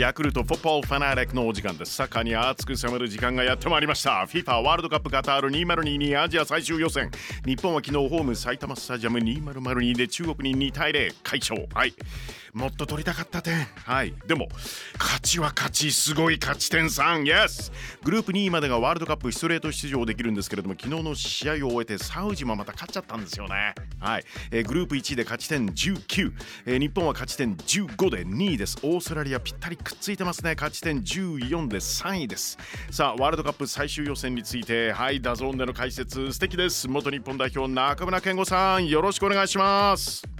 ヤクルトフォッポーファナーレックのお時間です。サッカーに熱く迫る時間がやってまいりました。FIFA ワールドカップカタール2022アジア最終予選。日本は昨日ホーム埼玉スタジアム2002で中国に2対0快勝。はい。もっと取りたかった点。はい。でも勝ちは勝ち。すごい勝ち点3 Yes! グループ2位までがワールドカップストレート出場できるんですけれども昨日の試合を終えてサウジもまた勝っちゃったんですよね。はい、えー、グループ1位で勝ち点19、えー、日本は勝ち点15で2位です。オーストラリアぴったりくっついてますね。勝ち点14で3位です。さあワールドカップ最終予選についてはい DAZN での解説素敵です。元日本代表中村憲剛さん。よろしくお願いします。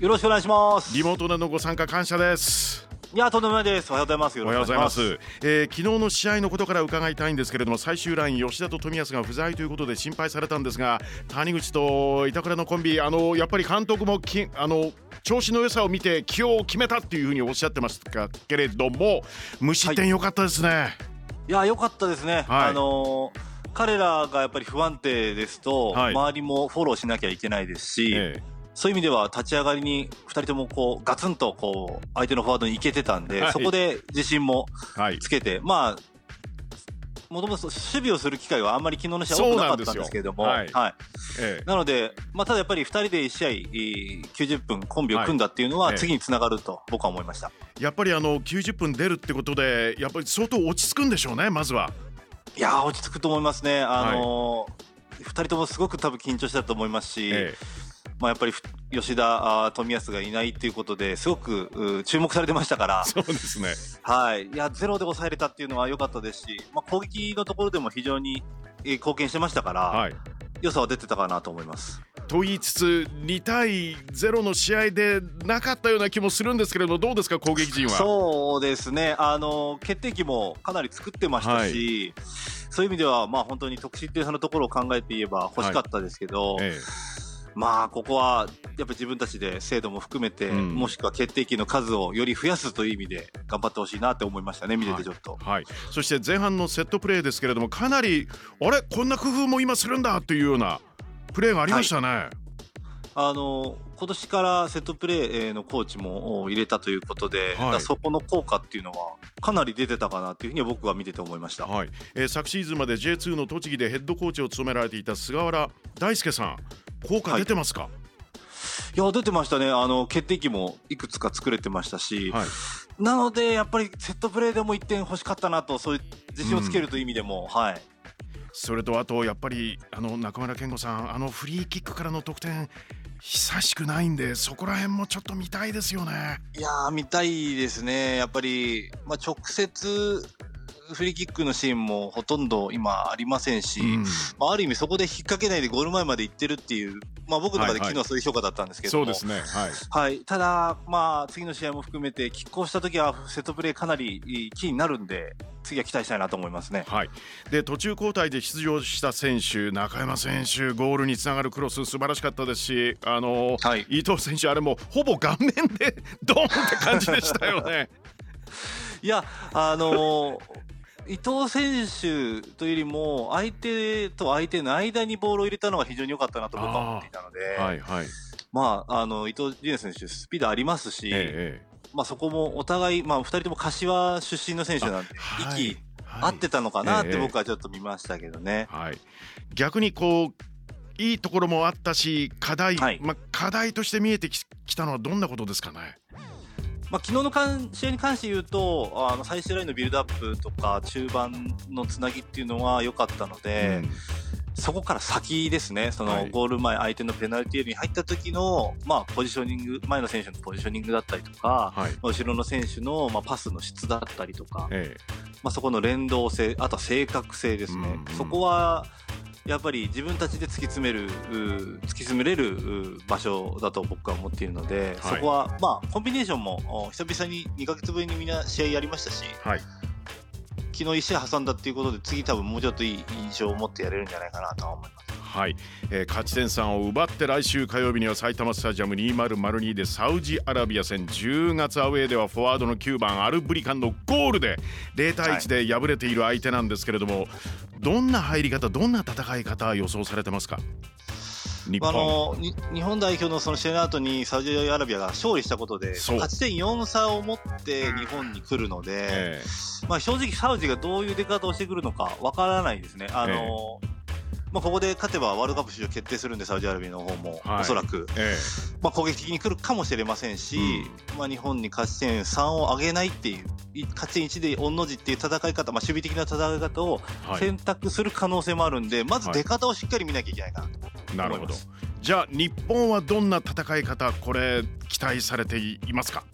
よろしくお願いします。リモートでのご参加感謝です。いやとんでもないです。おはようございます。おはようございます、えー、昨日の試合のことから伺いたいんですけれども最終ライン吉田と冨安が不在ということで心配されたんですが谷口と板倉のコンビあのやっぱり監督もきあの調子の良さを見て起用を決めたっていうふうにおっしゃってましたけれども無失点良かったですね、はい、いや良かったですね、はい、あのー彼らがやっぱり不安定ですと、はい、周りもフォローしなきゃいけないですし、ええ、そういう意味では立ち上がりに2人ともこうガツンとこう相手のフォワードにいけてたんで、はい、そこで自信もつけて、はい、まあもともと守備をする機会はあんまり昨日の試合多くなかったんですけれども、はい、はい。ええ、なので、まあ、ただやっぱり2人で1試合90分コンビを組んだっていうのは次につながると僕は思いました、やっぱりあの90分出るってことでやっぱり相当落ち着くんでしょうねまずは。いや落ち着くと思いますね。あのー、2人ともすごく多分緊張したと思いますし、ええまあ、やっぱり吉田、冨安がいないということですごく注目されてましたから、そうですね、はい、いやゼロで抑えれたっていうのは良かったですし、まあ、攻撃のところでも非常に貢献してましたから、はい、良さは出てたかなと思います。と言いつつ2対0の試合でなかったような気もするんですけれどどうですか攻撃陣は？そうですね。あの決定機もかなり作ってましたし、はい、そういう意味ではまあ本当に得失点差のところを考えて言えば欲しかったですけど、はい。ええまあここはやっぱ自分たちで精度も含めて、うん、もしくは決定機の数をより増やすという意味で頑張ってほしいなって思いましたね見ててちょっと、はい、はい、そして前半のセットプレーですけれどもかなりあれ？こんな工夫も今するんだというようなプレーがありましたね、はい、あの今年からセットプレーのコーチも入れたということで、はい、そこの効果っていうのはかなり出てたかなというふうに僕は見てて思いました、はい。えー、昨シーズンまで J2 の栃木でヘッドコーチを務められていた菅原大輔さん効果出てますか、はい、いや出てましたね。あの決定機もいくつか作れてましたし、はい、なのでやっぱりセットプレーでも1点欲しかったなとそういう自信をつけるという意味でも、うん、はい。それとあとやっぱりあの中村健吾さんあのフリーキックからの得点久しくないんでそこら辺もちょっと見たいですよね。いや見たいですね。やっぱり、まあ、直接フリーキックのシーンもほとんど今ありませんし、うん、まあ、ある意味そこで引っ掛けないでゴール前まで行ってるっていう、まあ、僕の中で昨日はそういう評価だったんですけども、ね、はい、はい、ただ、まあ、次の試合も含めて拮抗した時はセットプレーかなりキーになるんで次は期待したいなと思いますね、はい、で途中交代で出場した選手中山選手ゴールにつながるクロス素晴らしかったですし、あのーはい、伊藤選手あれもほぼ顔面でドンって感じでしたよね。いやあのー伊藤選手というよりも相手と相手の間にボールを入れたのが非常に良かったなと僕は思っていたので、はいはい、まあ、あの伊藤理恵選手スピードありますし、ええ、まあ、そこもお互い、まあ、2人とも柏出身の選手なんで息合ってたのかなって僕はちょっと見ましたけどね。はい、逆にこういいところもあったし課題、はい、まあ、課題として見えてきたのはどんなことですかね？まあ、昨日の試合に関して言うとあの最終ラインのビルドアップとか中盤のつなぎっていうのは良かったので、うん、そこから先ですね。そのゴール前、相手のペナルティーエリアに入った時の、まあ、ポジショニング前の選手のポジショニングだったりとか、はい、後ろの選手の、まあ、パスの質だったりとか、ええ、まあ、そこの連動性あとは正確性ですね、うんうん、そこはやっぱり自分たちで突き詰める突き詰めれる場所だと僕は思っているので、はい、そこはまあコンビネーションも久々に2か月ぶりにみんな試合やりましたし、はい、昨日1試合挟んだっていうことで次多分もうちょっといい印象を持ってやれるんじゃないかなと思います。はい、えー、勝ち点3を奪って来週火曜日には埼玉スタジアム2002でサウジアラビア戦。10月アウェーではフォワードの9番アルブリカンのゴールで0対1で敗れている相手なんですけれども、はい、どんな入り方どんな戦い方予想されてますか？日本。あの日本代表のその試合の後にサウジアラビアが勝利したことで勝ち点4差を持って日本に来るので、えー、まあ、正直サウジがどういう出方をしてくるのかわからないですね。あの、えーまあ、ここで勝てばワールドカップ出場決定するんで、サウジアラビアの方も、おそらく、ええ、まあ、攻撃的に来るかもしれませんし、うん、まあ、日本に勝ち点3を上げないっていう、勝ち点1で御の字っていう戦い方、まあ、守備的な戦い方を選択する可能性もあるんで、はい、まず出方をしっかり見なきゃいけないかなとなるほど。じゃあ、日本はどんな戦い方、これ、期待されていますか？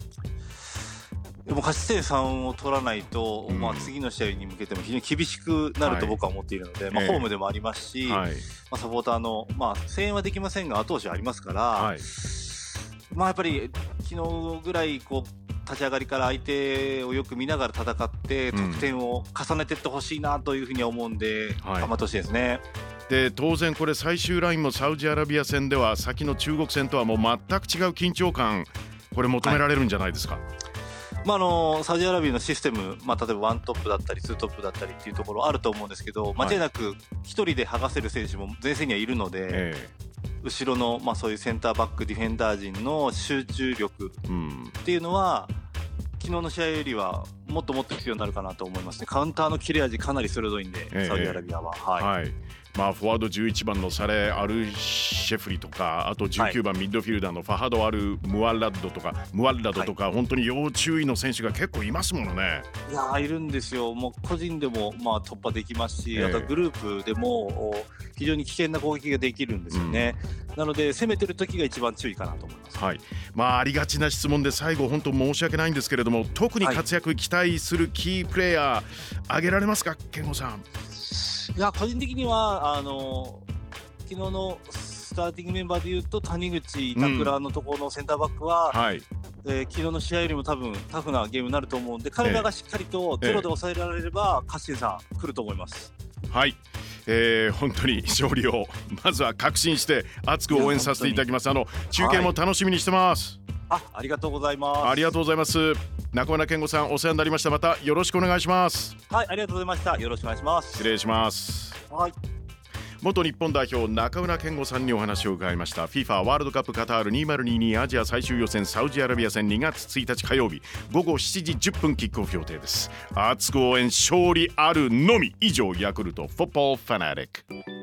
でも勝ち点3を取らないと、うん、まあ、次の試合に向けても非常に厳しくなると僕は思っているので、はい、まあ、ホームでもありますし、まあ、サポーターの、まあ、声援はできませんが後押しありますから、はい、まあ、やっぱり昨日ぐらいこう立ち上がりから相手をよく見ながら戦って得点を重ねていってほしいなというふうに思うんで、頑張ってほしいですね。で当然これ最終ラインもサウジアラビア戦では先の中国戦とはもう全く違う緊張感これ求められるんじゃないですか？はいまあ、あのサウジアラビアのシステム、まあ、例えばワントップだったりツートップだったりっていうところあると思うんですけど、間違いなく1人で剥がせる選手も前線にはいるので、えー、後ろの、まあ、そういうセンターバックディフェンダー陣の集中力っていうのは、うん昨日の試合よりはもっともっと必要になるかなと思いますね、カウンターの切れ味、かなり鋭いんで、えー、サウジアラビアは。はい、はい。まあ、フォワード11番のサレ・アルシェフリとかあと19番ミッドフィルダーのファハド・アル・ムワッラッドとかムワッラドとか、はい、本当に要注意の選手が結構いますものね。いやいるんですよ、もう個人でもまあ突破できますし、えー、あとグループでも非常に危険な攻撃ができるんですよね。うん、なので攻めてる時が一番注意かなと思います。はい、まあありがちな質問で最後本当申し訳ないんですけれども特に活躍期待するキープレーヤー、はい、挙げられますか？健吾さん。いや個人的にはあの昨日のスターティングメンバーでいうと谷口、板倉のところのセンターバックは、うん、はい、えー、昨日の試合よりも多分タフなゲームになると思うんで彼らがしっかりとゼロで抑えられれば、えー、勝新さん来ると思います。はいえー、本当に勝利をまずは確信して熱く応援させていただきます。あの中継も楽しみにしてます、はい、あありがとうございます。ありがとうございます。中村健吾さんお世話になりました。またよろしくお願いします。はいありがとうございました。よろしくお願いします。失礼します。はい元日本代表中村健吾さんにお話を伺いました。FIFA ワールドカップカタール2022アジア最終予選サウジアラビア戦2月1日火曜日午後7時10分キックオフ予定です。熱く応援勝利あるのみ。以上ヤクルトフォッポーファナリック。